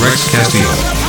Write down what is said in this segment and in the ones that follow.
Rex Castillo.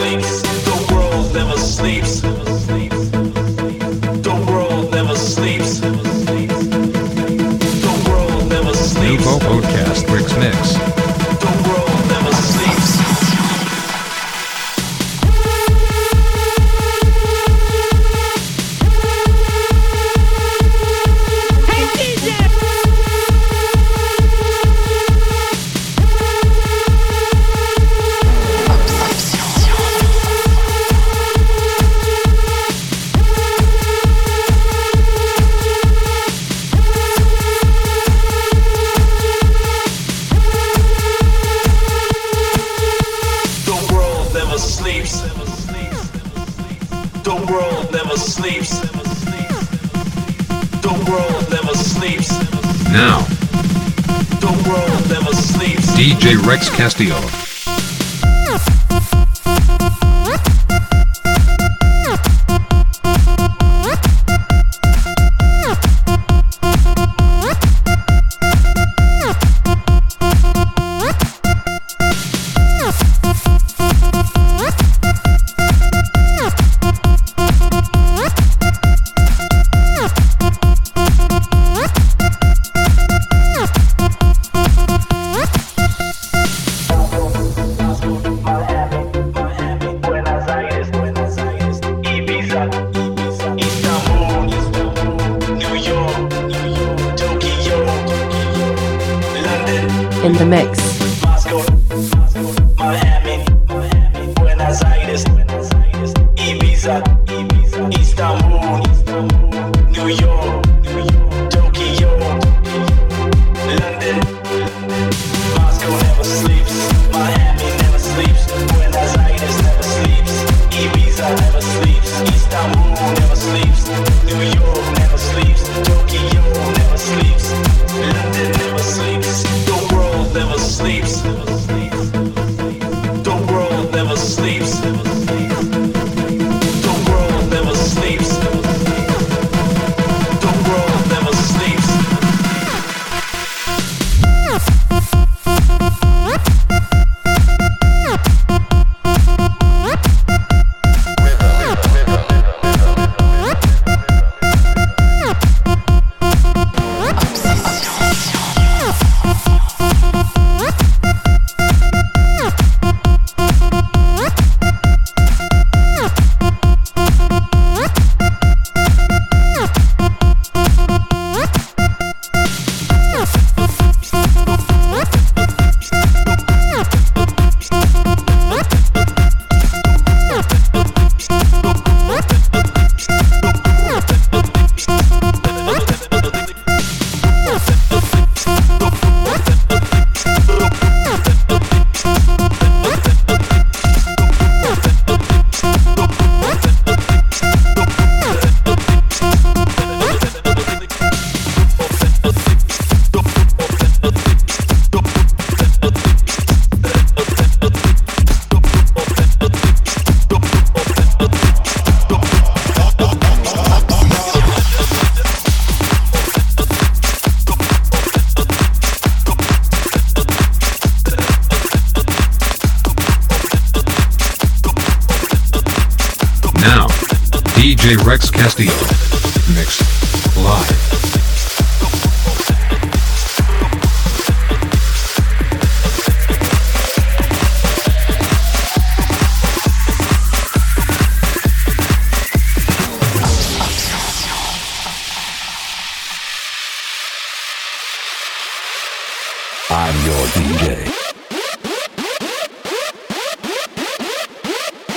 sleeps. The world never sleeps. The world never sleeps. The world never sleeps. Nouveau Podcast Bricks Mix. Rex Castillo.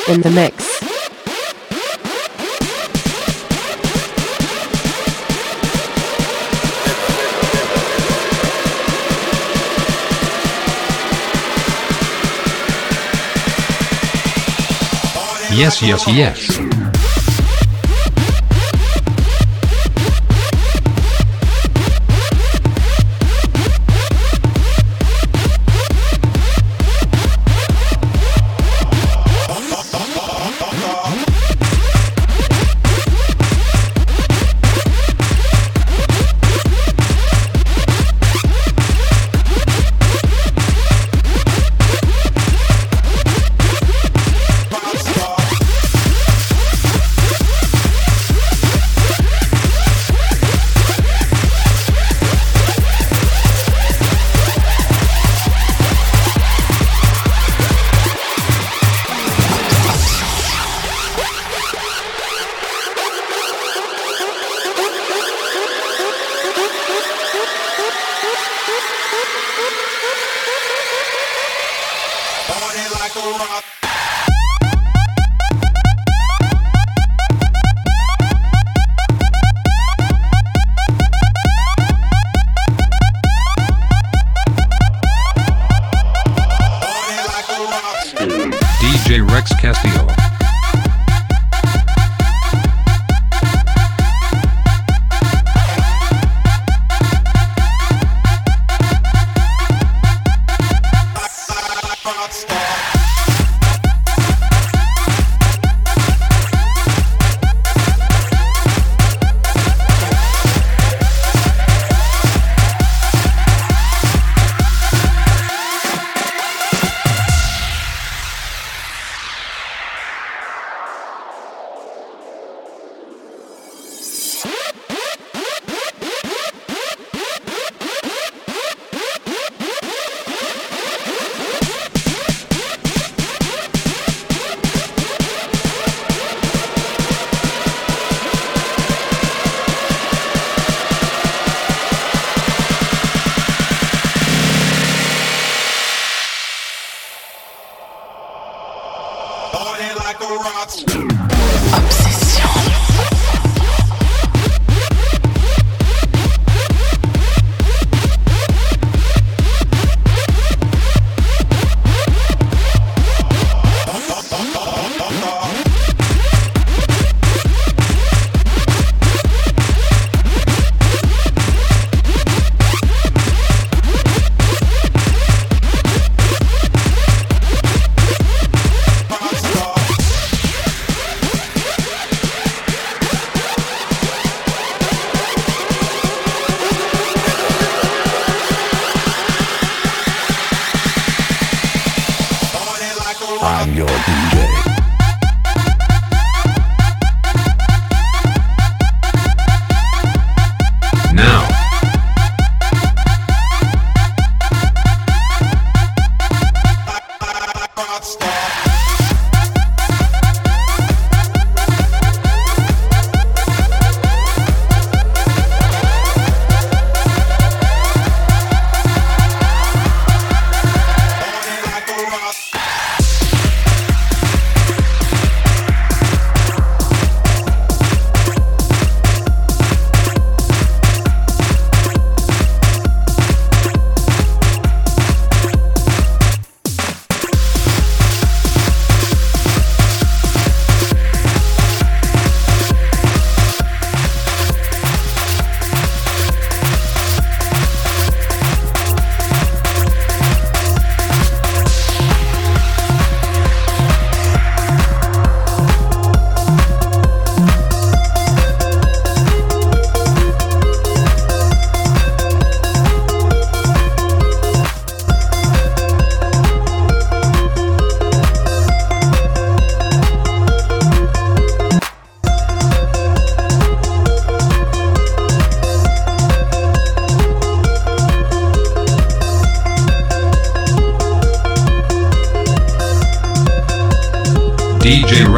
In the mix. Yes, yes, yes.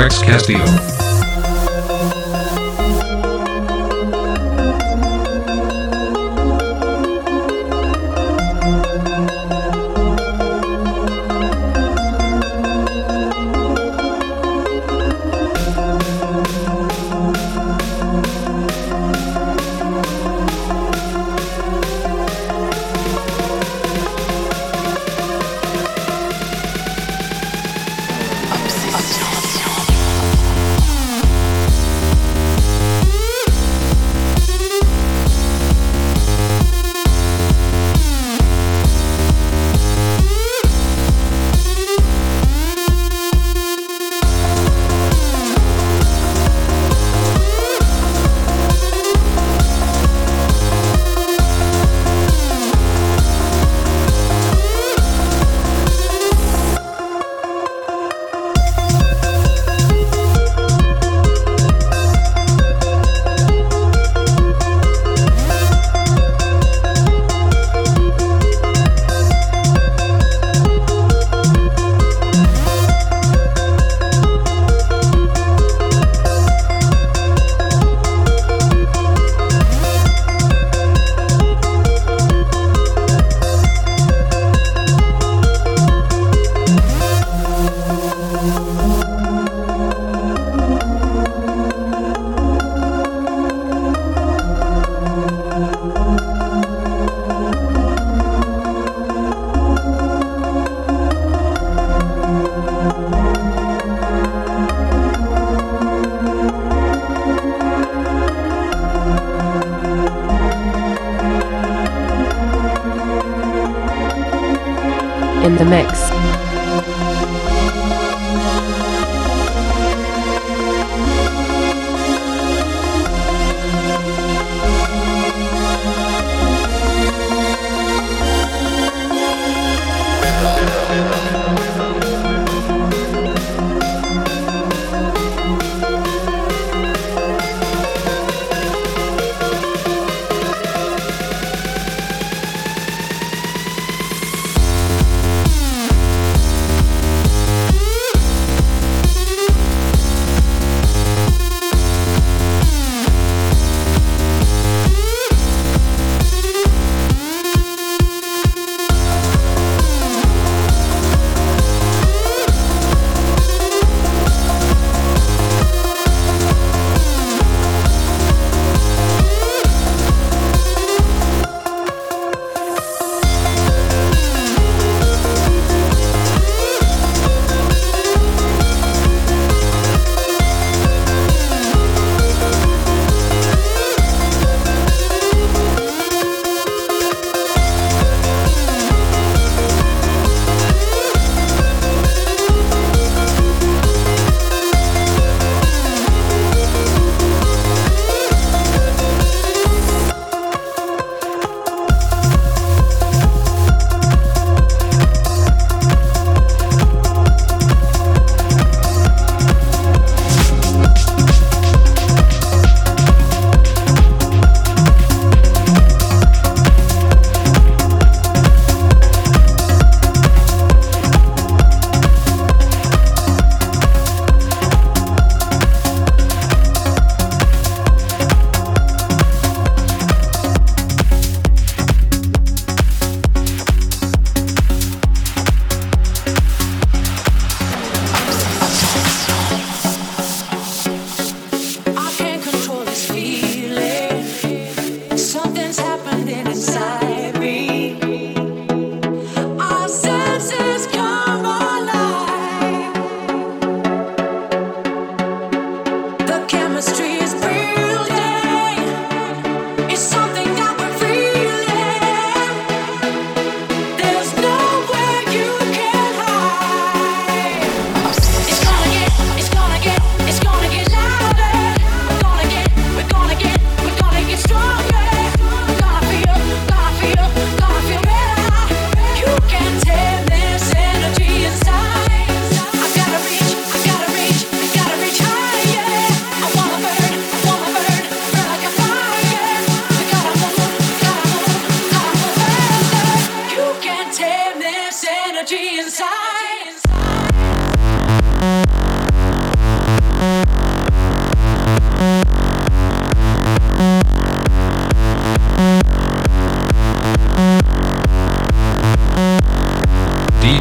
Rex Castillo.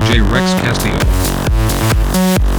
DJ Rex Castillo.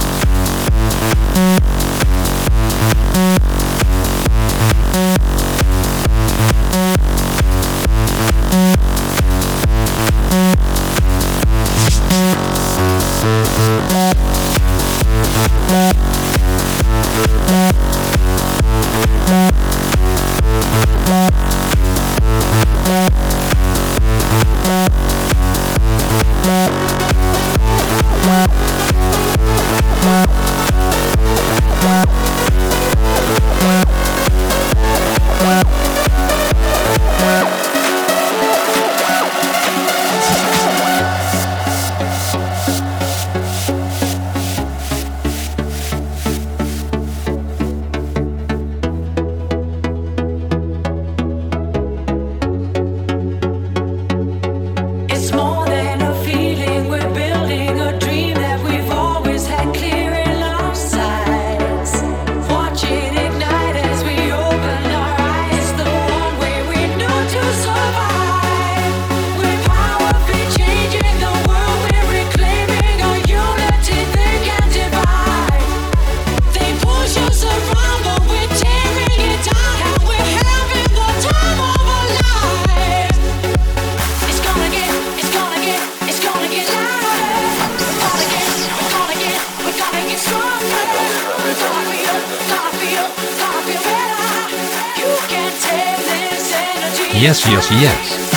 Yes, yes, yes.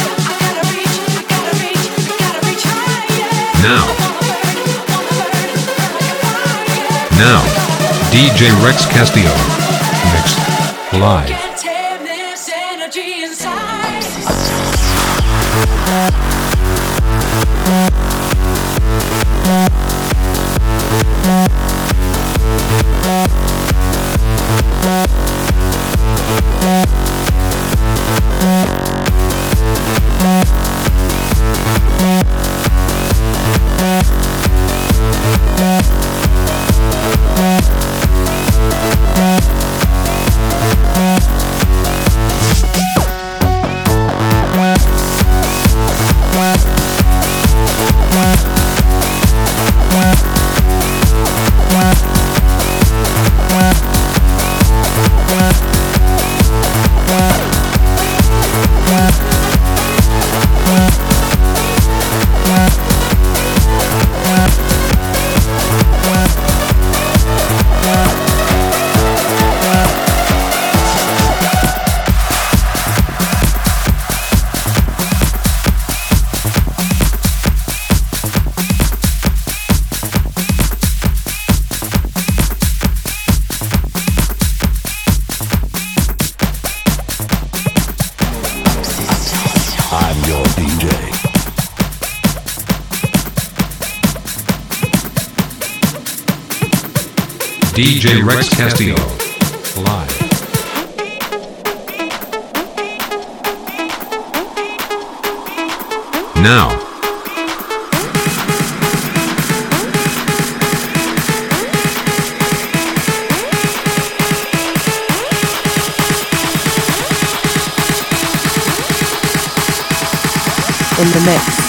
Now. Now. DJ Rex Castillo. Mixed. Live. Can't Rex Castillo. Live. Now. in the mix.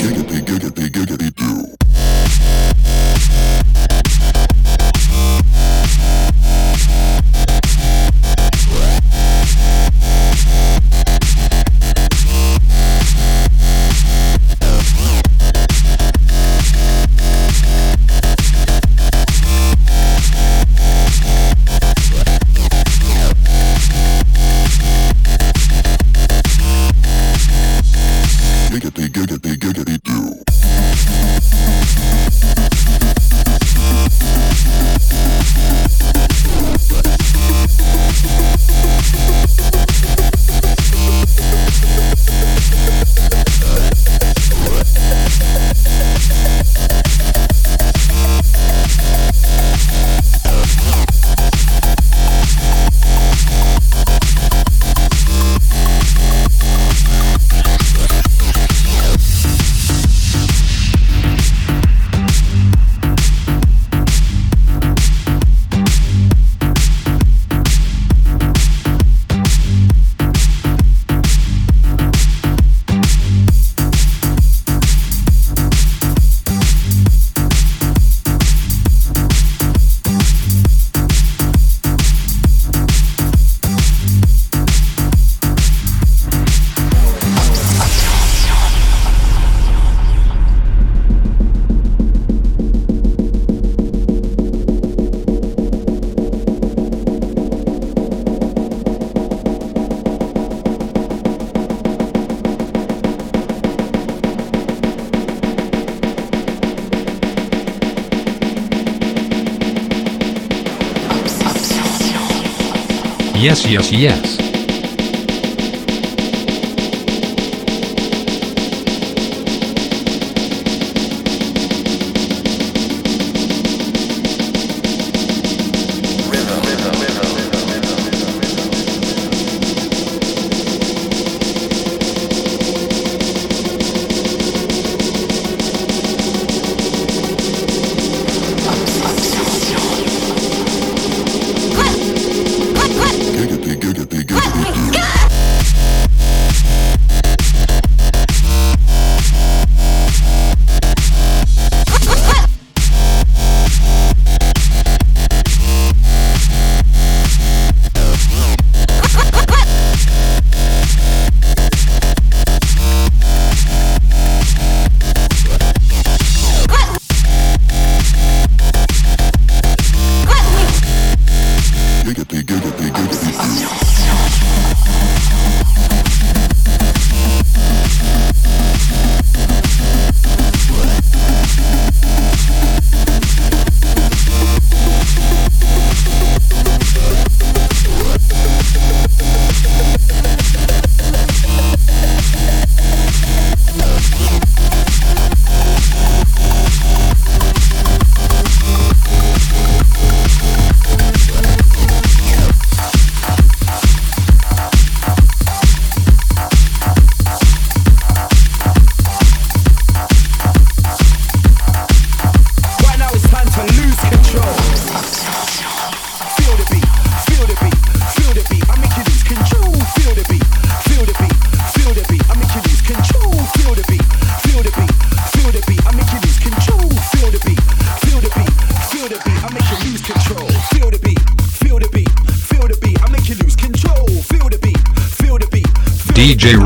yes, yes, yes.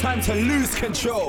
time to lose control.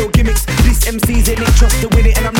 real gimmicks. These MCs in it, trust to win it, and I'm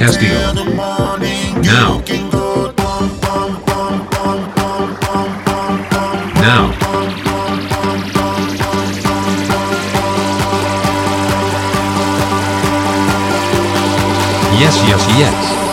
Castillo. Now. Now. Yes, yes, yes.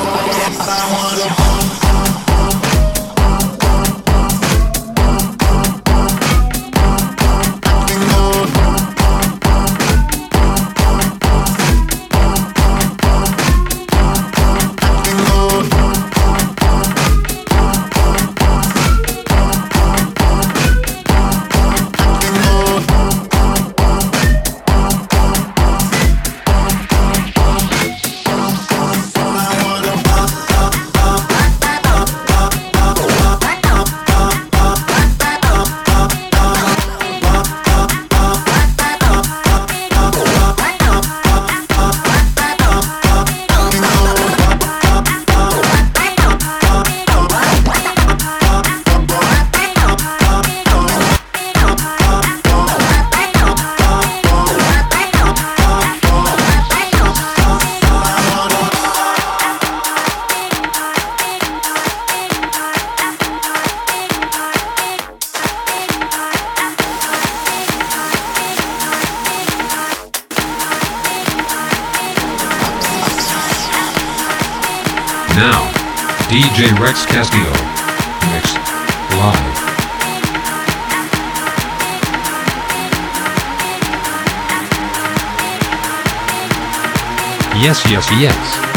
Castillo. Mix. Live. Yes, yes, yes.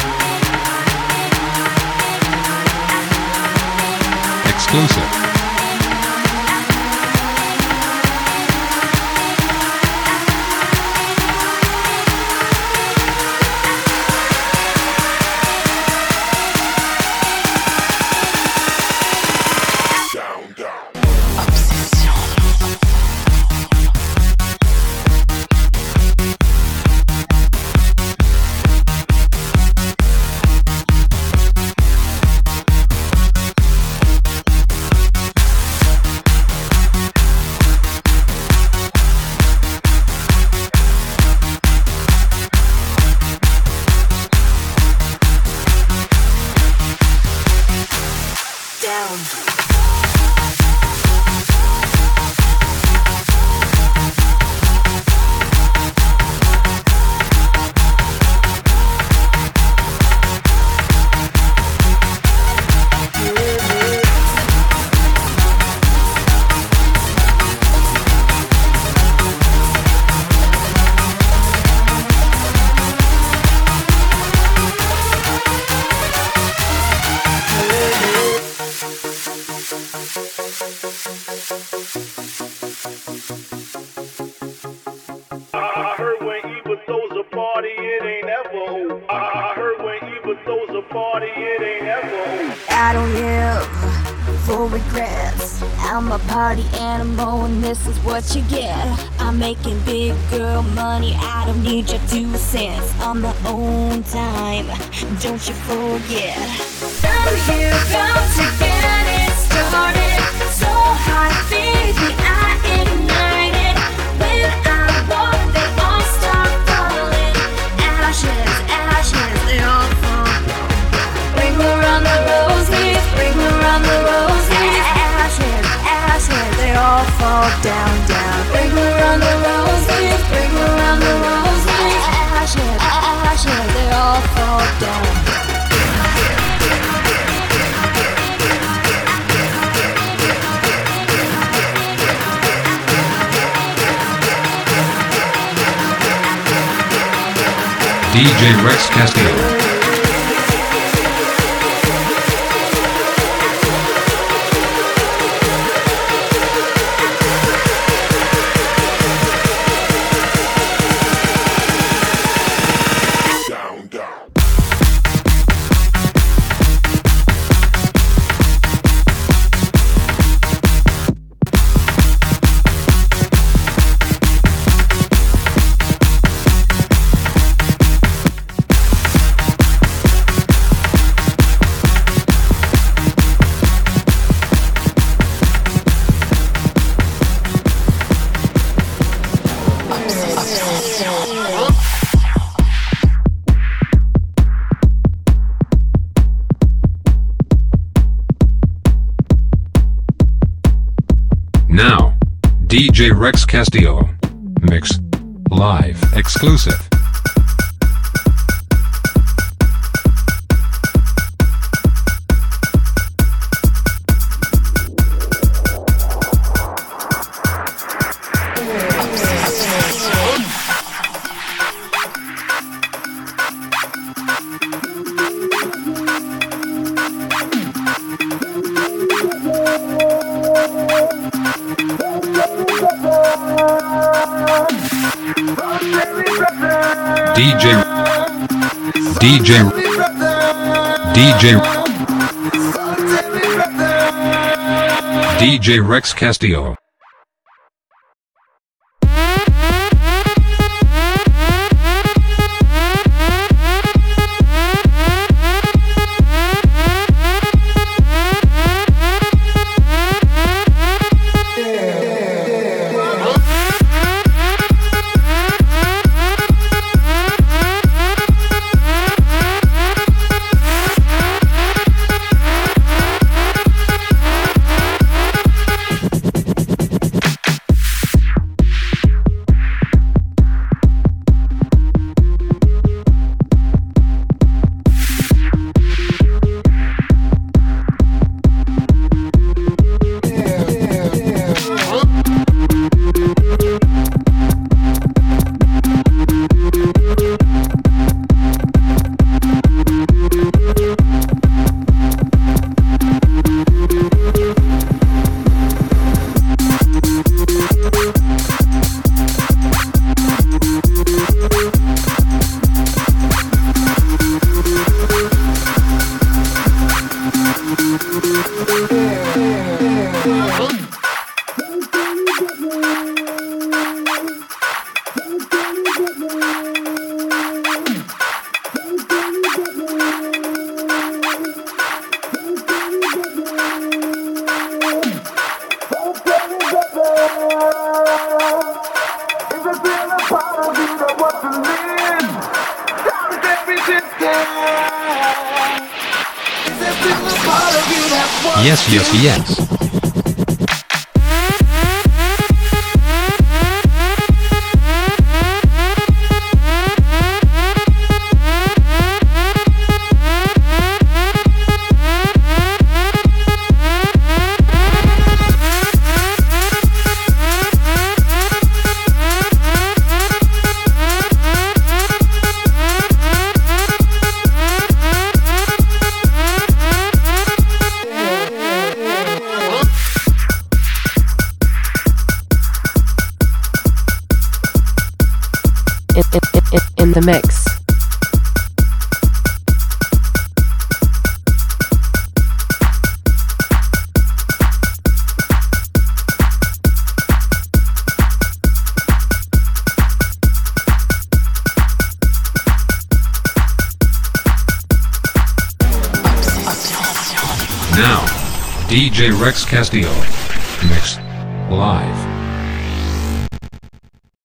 Exclusive. I don't live for regrets. I'm a party animal, and this is what you get. I'm making big girl money. I don't need your two cents on my own time. Don't you forget. I'm here about to get it started. So hot, baby, they all fall down, down. Bring around the roses, bring around the roses. Ashes, ashes, they all fall down. DJ Rex Castillo. DJ Rex Castillo. Mix. Live. Exclusive. DJ DJ DJ DJ Rex Castillo. Yes, yes, yes. DJ Rex Castillo. Mix. Live.